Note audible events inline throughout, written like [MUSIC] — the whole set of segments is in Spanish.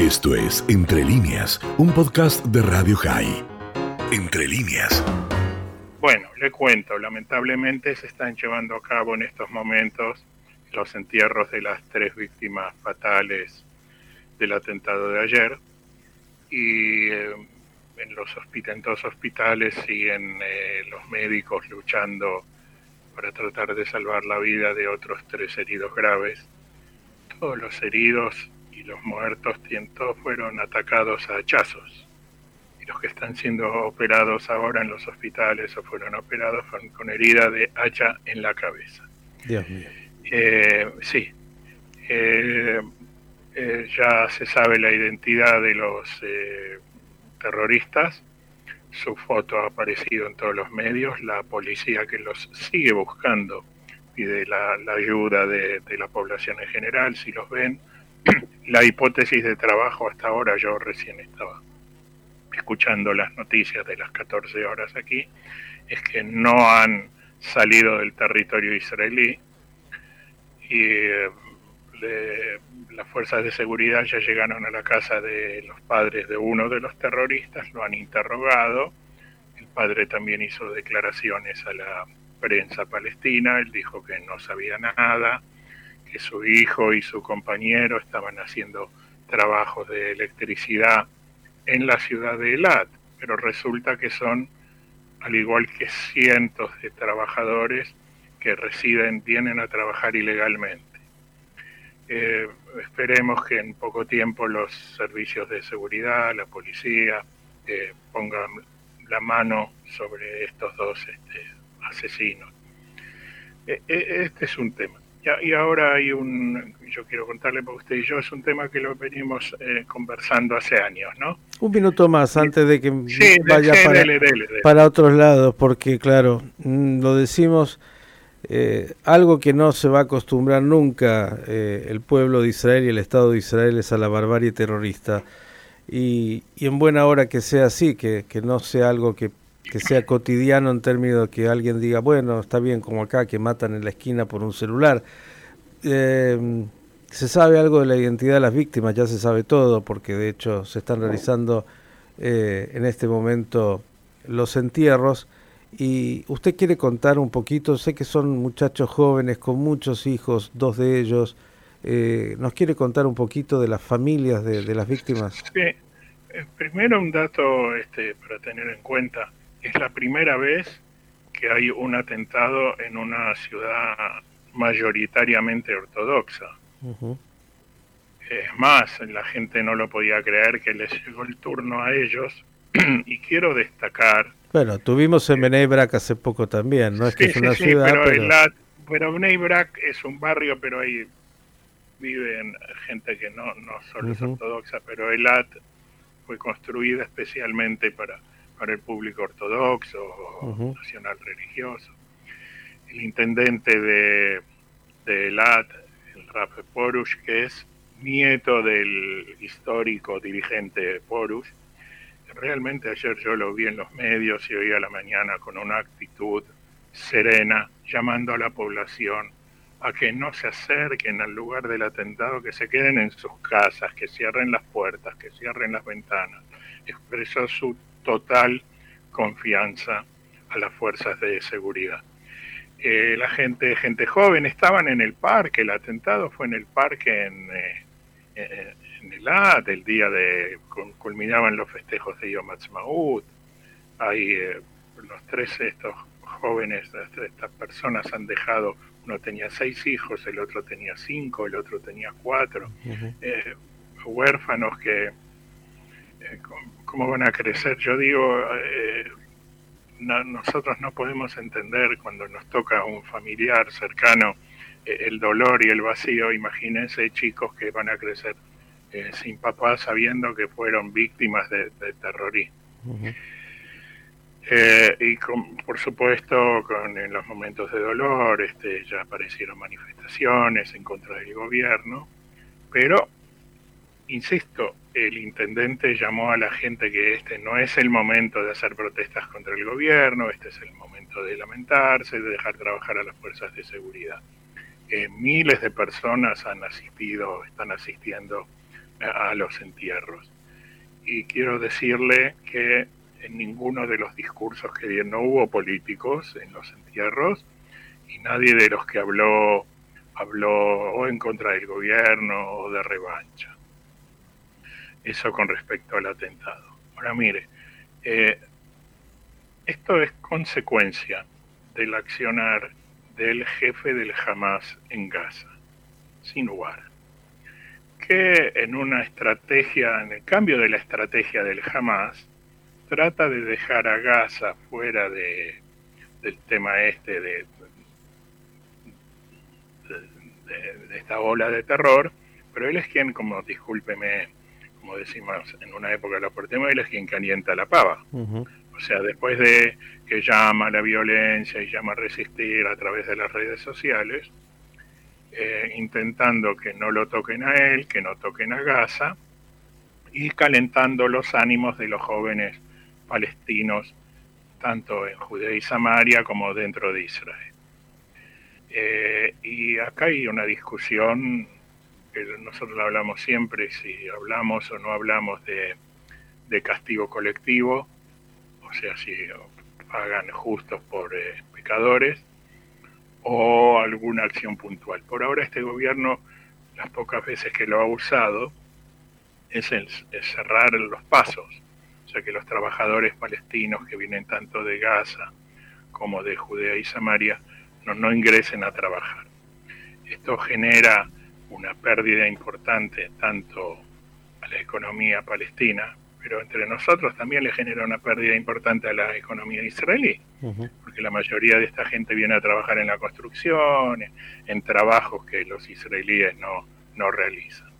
Esto es Entre líneas, un podcast de Radio High. Entre líneas. Bueno, le cuento, lamentablemente se están llevando a cabo en estos momentos los entierros de las tres víctimas fatales del atentado de ayer y eh, en los dos hospitales siguen eh, los médicos luchando para tratar de salvar la vida de otros tres heridos graves. Todos los heridos y los muertos todos fueron atacados a hachazos. Y los que están siendo operados ahora en los hospitales o fueron operados con, herida de hacha en la cabeza. Dios mío. Eh, sí. Eh, eh, ya se sabe la identidad de los terroristas. Su foto ha aparecido en todos los medios. La policía que los sigue buscando pide la, ayuda de, de, la población en general, si los ven la hipótesis de trabajo hasta ahora, yo recién estaba escuchando las noticias de las 14 horas aquí, es que no han salido del territorio israelí y eh, las fuerzas de seguridad ya llegaron a la casa de los padres de uno de los terroristas, lo han interrogado, el padre también hizo declaraciones a la prensa palestina, él dijo que no sabía nada, que su hijo y su compañero estaban haciendo trabajos de electricidad en la ciudad de Elat, pero resulta que son, al igual que cientos de trabajadores que residen, vienen a trabajar ilegalmente. Eh, esperemos que en poco tiempo los servicios de seguridad, la policía, eh, pongan la mano sobre estos dos este, asesinos. E, e, este es un tema y ahora hay un, yo quiero contarle para usted y yo, es un tema que lo venimos eh, conversando hace años, ¿no? Un minuto más antes de que vaya para, otros lados, porque claro, mm, lo decimos, eh, algo que no se va a acostumbrar nunca eh, el pueblo de Israel y el Estado de Israel es a la barbarie terrorista. Y, y en buena hora que sea así, que, que no sea algo que que sea cotidiano en términos de que alguien diga, bueno, está bien como acá, que matan en la esquina por un celular. Eh, se sabe algo de la identidad de las víctimas, ya se sabe todo, porque de hecho se están realizando eh, en este momento los entierros. Y usted quiere contar un poquito, sé que son muchachos jóvenes con muchos hijos, dos de ellos. Eh, ¿Nos quiere contar un poquito de las familias de, de las víctimas? Sí, primero un dato este, para tener en cuenta es la primera vez que hay un atentado en una ciudad mayoritariamente ortodoxa. Es más, la gente no lo podía creer que les llegó el turno a ellos [CLEARS THROAT] y quiero destacar... Bueno, tuvimos en Bnei Brak hace poco también, ¿no? Es que es una ciudad... Pero, pero... Bnei Brak es un barrio, pero ahí viven gente que no, no solo es ortodoxa, pero Elat fue construida especialmente para para el público ortodoxo o nacional religioso. El intendente de, de Elat, el Rafe Porush, que es nieto del histórico dirigente Porush, realmente ayer yo lo vi en los medios y hoy a la mañana con una actitud serena, llamando a la población a que no se acerquen al lugar del atentado, que se queden en sus casas, que cierren las puertas, que cierren las ventanas. Expresó su total confianza a las fuerzas de seguridad. Eh, la gente, gente joven, estaban en el parque, el atentado fue en el parque en, eh, en el AT, el día de, culminaban los festejos de Yom Ha'atzmaut, eh, los tres estos jóvenes, estas personas han dejado, uno tenía seis hijos, el otro tenía cinco, el otro tenía cuatro, huérfanos que cómo van a crecer. Yo digo, eh, nosotros no podemos entender cuando nos toca un familiar cercano eh, el dolor y el vacío. Imagínense chicos que van a crecer eh, sin papá sabiendo que fueron víctimas de, terrorismo. y por supuesto, con, en los momentos de dolor este, ya aparecieron manifestaciones en contra del gobierno, pero insisto, el intendente llamó a la gente que este no es el momento de hacer protestas contra el gobierno, este es el momento de lamentarse, de dejar trabajar a las fuerzas de seguridad. Eh, miles de personas han asistido, están asistiendo a los entierros. Y quiero decirle que en ninguno de los discursos que dio no hubo políticos en los entierros y nadie de los que habló habló o en contra del gobierno o de revancha. Eso con respecto al atentado. Ahora mire, eh, esto es consecuencia del accionar del jefe del Hamas en Gaza, sin lugar que en una estrategia, en el cambio de la estrategia del Hamas, trata de dejar a Gaza fuera de, del tema este de, de, esta ola de terror, pero él es quien, como discúlpeme, como decimos en una época lo portemos, él es quien calienta la pava. O sea, después de que llama a la violencia y llama a resistir a través de las redes sociales, eh, intentando que no lo toquen a él, que no toquen a Gaza, y calentando los ánimos de los jóvenes palestinos, tanto en Judea y Samaria como dentro de Israel. Eh, y acá hay una discusión que nosotros hablamos siempre, si hablamos o no hablamos de, castigo colectivo, o sea, si pagan justos por eh, pecadores, o alguna acción puntual. Por ahora este gobierno, las pocas veces que lo ha usado, es, cerrar los pasos, o sea que los trabajadores palestinos que vienen tanto de Gaza como de Judea y Samaria no, no ingresen a trabajar. Esto genera una pérdida importante tanto a la economía palestina pero entre nosotros también le genera una pérdida importante a la economía israelí, porque la mayoría de esta gente viene a trabajar en la construcción, en, trabajos que los israelíes no, no realizan.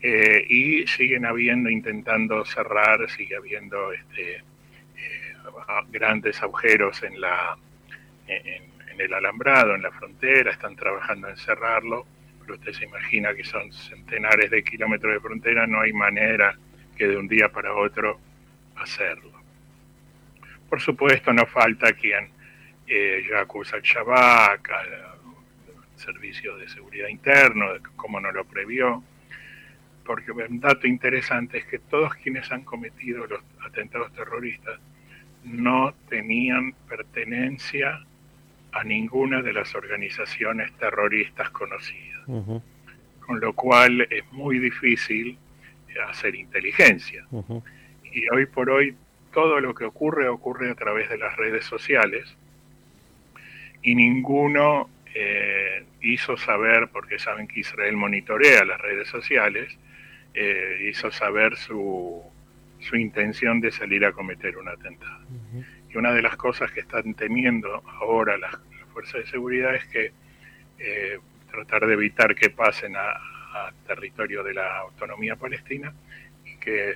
Eh, y siguen habiendo, intentando cerrar, sigue habiendo este, eh, grandes agujeros en, la, en, en el alambrado, en la frontera, están trabajando en cerrarlo, pero usted se imagina que son centenares de kilómetros de frontera, no hay manera que de un día para otro hacerlo. Por supuesto, no falta quien eh, ya acusa al Shabak, al Servicio de Seguridad Interno, como no lo previó, porque un dato interesante es que todos quienes han cometido los atentados terroristas no tenían pertenencia a ninguna de las organizaciones terroristas conocidas. Con lo cual es muy difícil hacer inteligencia. Y hoy por hoy todo lo que ocurre ocurre a través de las redes sociales y ninguno eh, hizo saber, porque saben que Israel monitorea las redes sociales, eh, hizo saber su, su intención de salir a cometer un atentado. Y una de las cosas que están temiendo ahora las, fuerzas de seguridad es que eh, tratar de evitar que pasen a, territorio de la autonomía palestina y que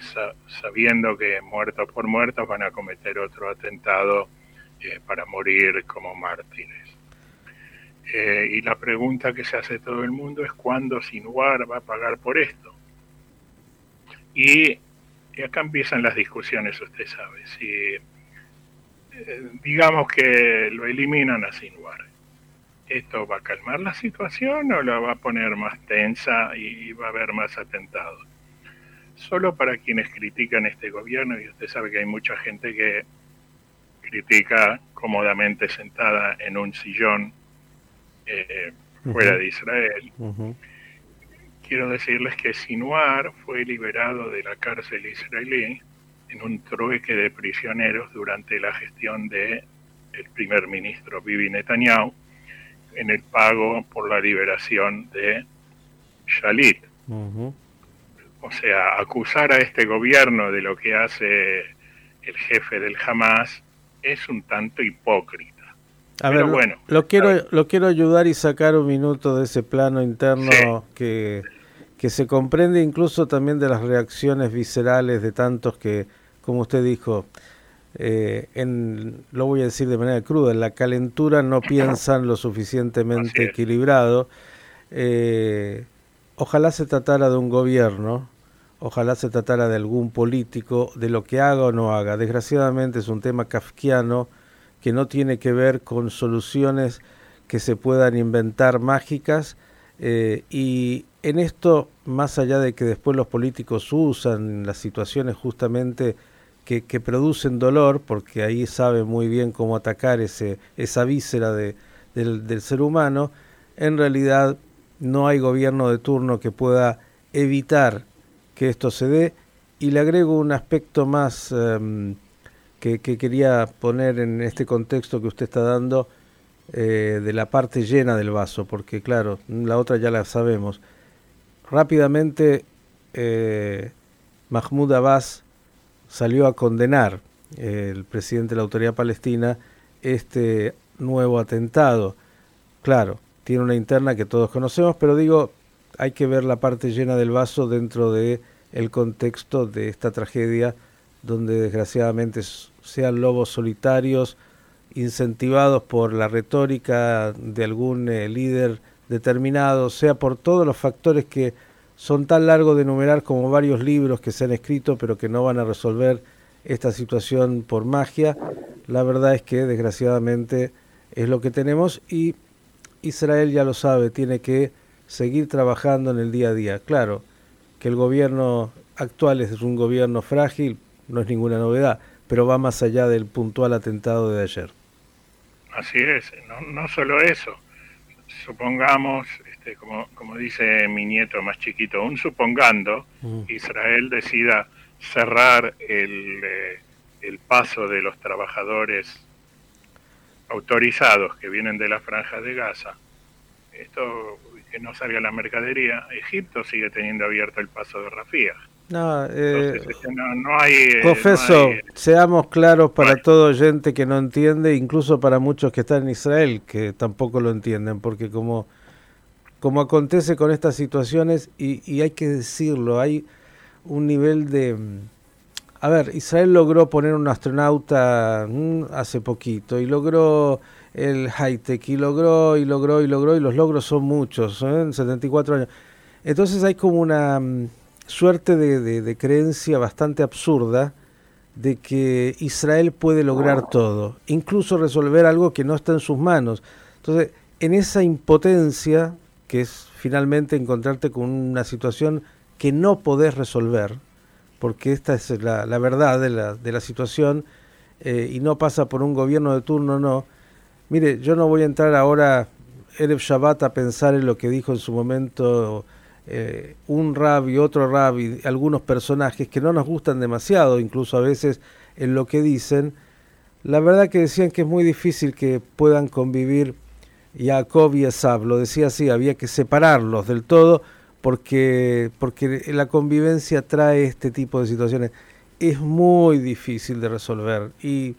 sabiendo que muertos por muertos van a cometer otro atentado eh, para morir como mártires. Eh, y la pregunta que se hace todo el mundo es cuándo Sinuar va a pagar por esto. Y, acá empiezan las discusiones, usted sabe. Si digamos que lo eliminan a Sinuar ¿Esto va a calmar la situación o la va a poner más tensa y va a haber más atentados? Solo para quienes critican este gobierno, y usted sabe que hay mucha gente que critica cómodamente sentada en un sillón eh, fuera de Israel. Quiero decirles que Sinuar fue liberado de la cárcel israelí en un trueque de prisioneros durante la gestión de el primer ministro Bibi Netanyahu en el pago por la liberación de Shalit. O sea, acusar a este gobierno de lo que hace el jefe del Hamas es un tanto hipócrita. A ver, bueno, lo quiero, lo quiero ayudar y sacar un minuto de ese plano interno que, que se comprende incluso también de las reacciones viscerales de tantos que, como usted dijo, eh, en, lo voy a decir de manera cruda, en la calentura no [COUGHS] piensan lo suficientemente equilibrado. Eh, ojalá se tratara de un gobierno, ojalá se tratara de algún político, de lo que haga o no haga. Desgraciadamente es un tema kafkiano que no tiene que ver con soluciones que se puedan inventar mágicas eh, y en esto, más allá de que después los políticos usan las situaciones justamente que, producen dolor, porque ahí sabe muy bien cómo atacar ese, esa víscera de, del, del ser humano, en realidad no hay gobierno de turno que pueda evitar que esto se dé. Y le agrego un aspecto más em, que, quería poner en este contexto que usted está dando eh, de la parte llena del vaso, porque claro, la otra ya la sabemos. Rápidamente eh, Mahmoud Abbas salió a condenar, eh, el presidente de la autoridad palestina, este nuevo atentado. Claro, tiene una interna que todos conocemos, pero digo, hay que ver la parte llena del vaso dentro de el contexto de esta tragedia donde desgraciadamente sean lobos solitarios incentivados por la retórica de algún eh, líder determinado, sea por todos los factores que son tan largos de enumerar como varios libros que se han escrito pero que no van a resolver esta situación por magia, la verdad es que desgraciadamente es lo que tenemos y Israel ya lo sabe, tiene que seguir trabajando en el día a día. Claro, que el gobierno actual es un gobierno frágil, no es ninguna novedad, pero va más allá del puntual atentado de ayer. Así es, no, no solo eso. Supongamos, este, como, como dice mi nieto más chiquito, un supongando, mm. Israel decida cerrar el, eh, el paso de los trabajadores autorizados que vienen de la franja de Gaza, esto que no salga la mercadería, Egipto sigue teniendo abierto el paso de Rafía. No, eh, no, hay... Eh, confeso, seamos claros para todo oyente que no entiende, incluso para muchos que están en Israel, que tampoco lo entienden, porque como, como acontece con estas situaciones, y, y hay que decirlo, hay un nivel de a ver, Israel logró poner un astronauta mm, hace poquito y logró el high-tech y logró y logró y logró y los logros son muchos, en ¿eh? 74 años. Entonces hay como una mm, suerte de, de, creencia bastante absurda de que Israel puede lograr todo, incluso resolver algo que no está en sus manos. Entonces, en esa impotencia, que es finalmente encontrarte con una situación que no podés resolver, porque esta es la, verdad de la, de la situación eh, y no pasa por un gobierno de turno, no. Mire, yo no voy a entrar ahora, Erev Shabbat, a pensar en lo que dijo en su momento eh, un rabbi, otro rabbi, algunos personajes que no nos gustan demasiado, incluso a veces en lo que dicen. La verdad que decían que es muy difícil que puedan convivir Jacob y Esab, lo decía así, había que separarlos del todo porque, porque la convivencia trae este tipo de situaciones. Es muy difícil de resolver y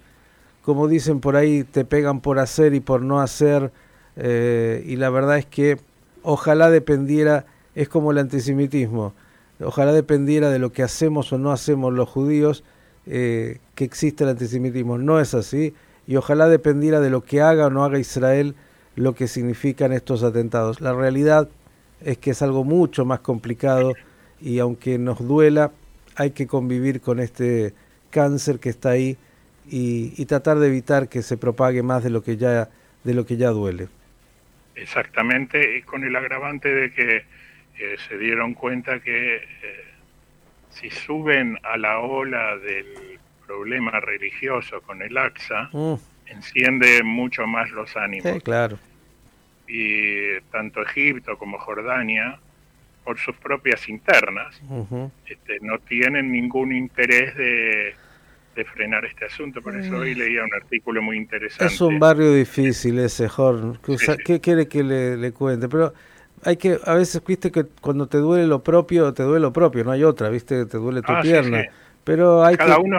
como dicen por ahí, te pegan por hacer y por no hacer eh, y la verdad es que ojalá dependiera, es como el antisemitismo, ojalá dependiera de lo que hacemos o no hacemos los judíos eh, que existe el antisemitismo. No es así y ojalá dependiera de lo que haga o no haga Israel lo que significan estos atentados. La realidad es que es algo mucho más complicado y aunque nos duela, hay que convivir con este cáncer que está ahí y, tratar de evitar que se propague más de lo que ya de lo que ya duele. Exactamente, y con el agravante de que eh, se dieron cuenta que eh, si suben a la ola del problema religioso con el AXA, mm. enciende mucho más los ánimos. Sí, claro y tanto Egipto como Jordania, por sus propias internas, este, no tienen ningún interés de, frenar este asunto. Por eso hoy leía un artículo muy interesante. Es un barrio difícil ese, Jorge. ¿Qué quiere que le, cuente? Pero hay que, a veces, viste que cuando te duele lo propio, te duele lo propio, no hay otra, viste, te duele tu ah, pierna. Pero hay cada uno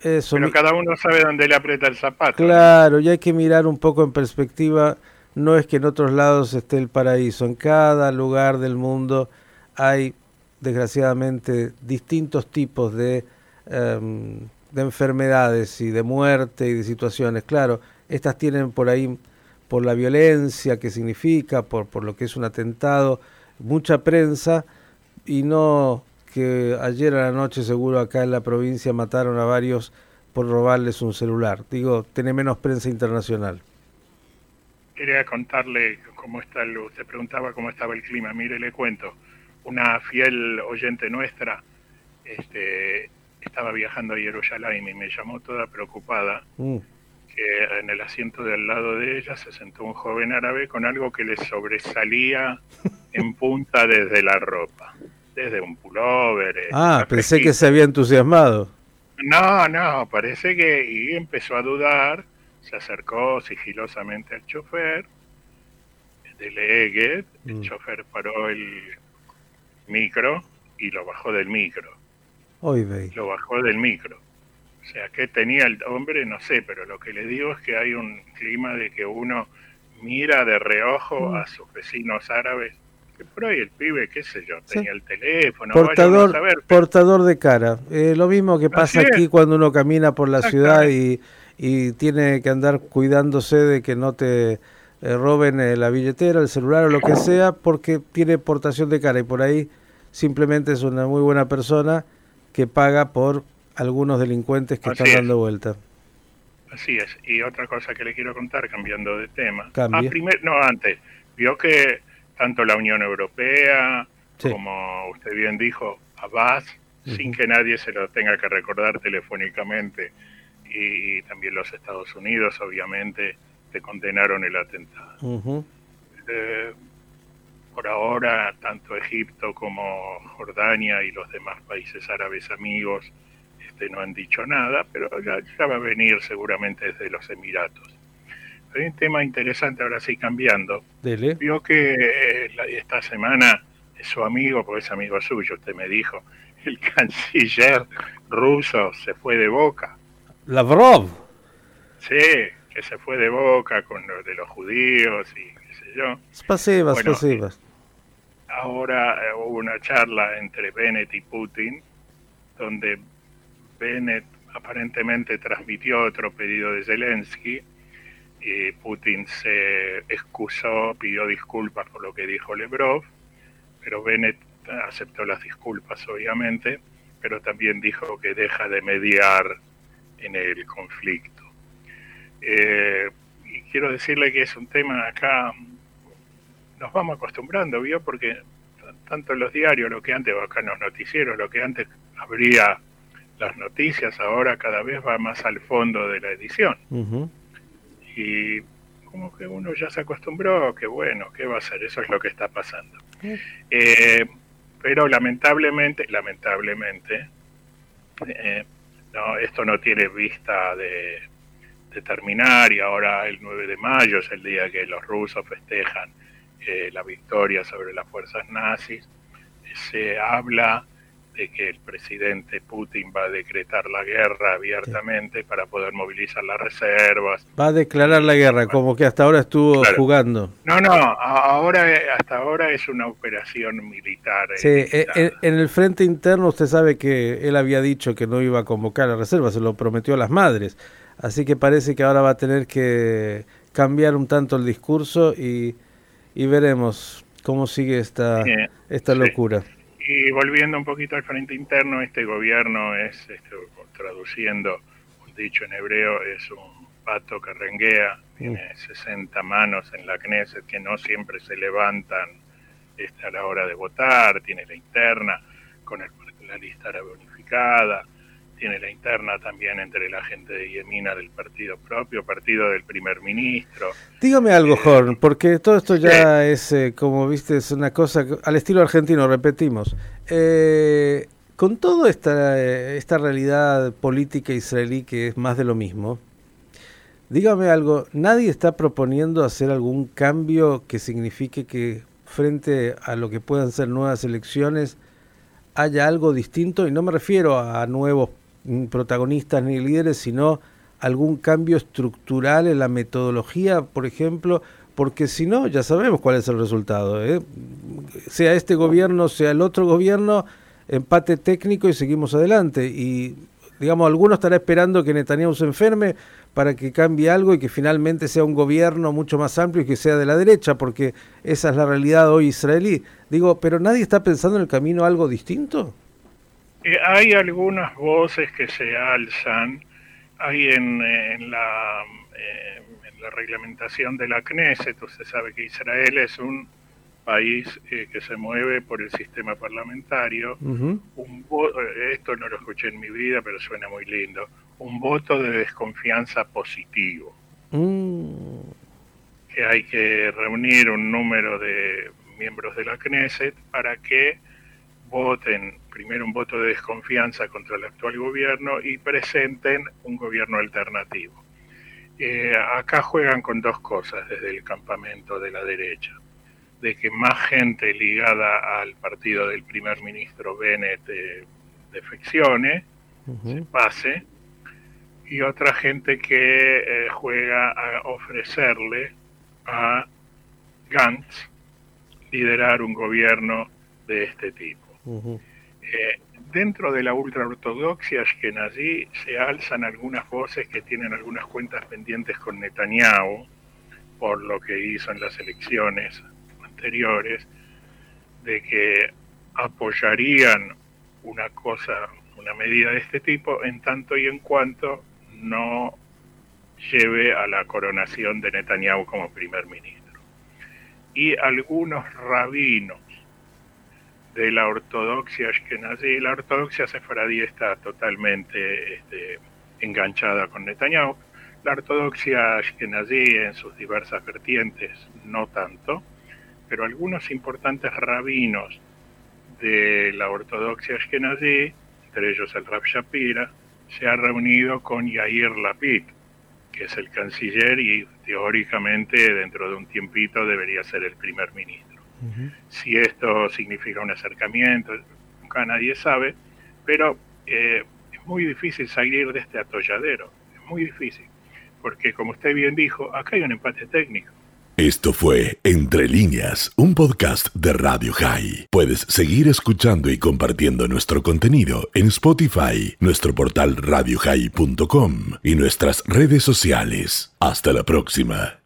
eso, pero cada uno sabe dónde le aprieta el zapato. Claro, y hay que mirar un poco en perspectiva no es que en otros lados esté el paraíso, en cada lugar del mundo hay desgraciadamente distintos tipos de, em, de enfermedades y de muerte y de situaciones. Claro, estas tienen por ahí, por la violencia que significa, por, por lo que es un atentado, mucha prensa y no que ayer a la noche seguro acá en la provincia mataron a varios por robarles un celular. Digo, tiene menos prensa internacional quería contarle cómo está el, usted preguntaba cómo estaba el clima, mire le cuento, una fiel oyente nuestra este, estaba viajando a Jerusalén y me llamó toda preocupada mm. Que en el asiento de al lado de ella se sentó un joven árabe con algo que le sobresalía en punta desde la ropa, desde un pullover. Eh, ah, pensé que se había entusiasmado. No, no, parece que y empezó a dudar, se acercó sigilosamente al chofer del Eget, el mm. chofer paró el micro y lo bajó del micro. Hoy Lo bajó del micro. O sea, que tenía el hombre? No sé, pero lo que le digo es que hay un clima de que uno mira de reojo mm. a sus vecinos árabes. Que por ahí el pibe, qué sé yo, tenía el teléfono. Portador, portador de cara. Eh, lo mismo que pasa aquí cuando uno camina por la ciudad y, y tiene que andar cuidándose de que no te eh, roben eh, la billetera, el celular o lo que sea, porque tiene portación de cara y por ahí simplemente es una muy buena persona que paga por algunos delincuentes que están dando vuelta. Así es. Y otra cosa que le quiero contar, cambiando de tema. Ah, no, antes. Vio que tanto la Unión Europea, como usted bien dijo, Abbas, sin que nadie se lo tenga que recordar telefónicamente, y también los Estados Unidos, obviamente, que condenaron el atentado. Eh, por ahora, tanto Egipto como Jordania y los demás países árabes amigos este, no han dicho nada, pero ya, va a venir seguramente desde los Emiratos. Hay un tema interesante, ahora sí cambiando. Vio que eh, esta semana su amigo, porque es amigo suyo, usted me dijo, [LAUGHS] el canciller ruso se fue de boca. Lavrov. Sí, se fue de boca con lo de los judíos y qué sé yo. Pasivas, pasivas. Ahora eh, hubo una charla entre Bennett y Putin, donde Bennett aparentemente transmitió otro pedido de Zelensky y Putin se excusó, pidió disculpas por lo que dijo Lebrov, pero Bennett aceptó las disculpas obviamente, pero también dijo que deja de mediar en el conflicto. Eh, y quiero decirle que es un tema acá, nos vamos acostumbrando, ¿vio? Porque tanto en los diarios, lo que antes, acá en los noticieros, lo que antes habría las noticias, ahora cada vez va más al fondo de la edición. Y como que uno ya se acostumbró, que bueno, ¿qué va a ser? Eso es lo que está pasando. Eh, pero lamentablemente, lamentablemente, eh, no, esto no tiene vista de, terminar y ahora el 9 de mayo es el día que los rusos festejan eh, la victoria sobre las fuerzas nazis. Se habla de que el presidente Putin va a decretar la guerra abiertamente para poder movilizar las reservas. Va a declarar la guerra, como que hasta ahora estuvo jugando. No, no, ahora hasta ahora es una operación militar. Sí, eh, en, en, el frente interno usted sabe que él había dicho que no iba a convocar a reservas, se lo prometió a las madres. Así que parece que ahora va a tener que cambiar un tanto el discurso y, y veremos cómo sigue esta, esta locura. Y volviendo un poquito al frente interno, este gobierno es, este, traduciendo un dicho en hebreo, es un pato que renguea, tiene 60 mm. manos en la Knesset que no siempre se levantan este, a la hora de votar, tiene la interna con el, la lista unificada, tiene la interna también entre la gente de Yemina del partido propio, partido del primer ministro. Dígame algo, eh, Horn, porque todo esto ya es, eh, como viste, es una cosa al estilo argentino, repetimos. Eh, con toda esta, esta realidad política israelí que es más de lo mismo, dígame algo, ¿nadie está proponiendo hacer algún cambio que signifique que frente a lo que puedan ser nuevas elecciones haya algo distinto? Y no me refiero a nuevos protagonistas ni líderes, sino algún cambio estructural en la metodología, por ejemplo, porque si no, ya sabemos cuál es el resultado. ¿eh? Sea este gobierno, sea el otro gobierno, empate técnico y seguimos adelante. Y, digamos, alguno estará esperando que Netanyahu se enferme para que cambie algo y que finalmente sea un gobierno mucho más amplio y que sea de la derecha, porque esa es la realidad hoy israelí. Digo, pero nadie está pensando en el camino algo distinto. Eh, hay algunas voces que se alzan, hay en, la, eh, en la reglamentación de la Knesset, usted sabe que Israel es un país eh, que se mueve por el sistema parlamentario, un eh, esto no lo escuché en mi vida, pero suena muy lindo, un voto de desconfianza positivo. Mm. Que hay que reunir un número de miembros de la Knesset para que voten primero un voto de desconfianza contra el actual gobierno y presenten un gobierno alternativo. Eh, acá juegan con dos cosas desde el campamento de la derecha, de que más gente ligada al partido del primer ministro Bennett eh, defeccione, se pase, y otra gente que eh, juega a ofrecerle a Gantz liderar un gobierno de este tipo. Eh, dentro de la ultraortodoxia ashkenazí se alzan algunas voces que tienen algunas cuentas pendientes con Netanyahu por lo que hizo en las elecciones anteriores, de que apoyarían una cosa, una medida de este tipo en tanto y en cuanto no lleve a la coronación de Netanyahu como primer ministro. Y algunos rabinos de la ortodoxia ashkenazí. La ortodoxia sefaradí está totalmente este, enganchada con Netanyahu. La ortodoxia ashkenazí en sus diversas vertientes no tanto, pero algunos importantes rabinos de la ortodoxia ashkenazí, entre ellos el Rab Shapira, se ha reunido con Yair Lapid, que es el canciller y teóricamente dentro de un tiempito debería ser el primer ministro. Si esto significa un acercamiento, nunca nadie sabe, pero eh, es muy difícil salir de este atolladero, es muy difícil, porque como usted bien dijo, acá hay un empate técnico. Esto fue Entre líneas, un podcast de Radio High. Puedes seguir escuchando y compartiendo nuestro contenido en Spotify, nuestro portal radiohigh.com y nuestras redes sociales. Hasta la próxima.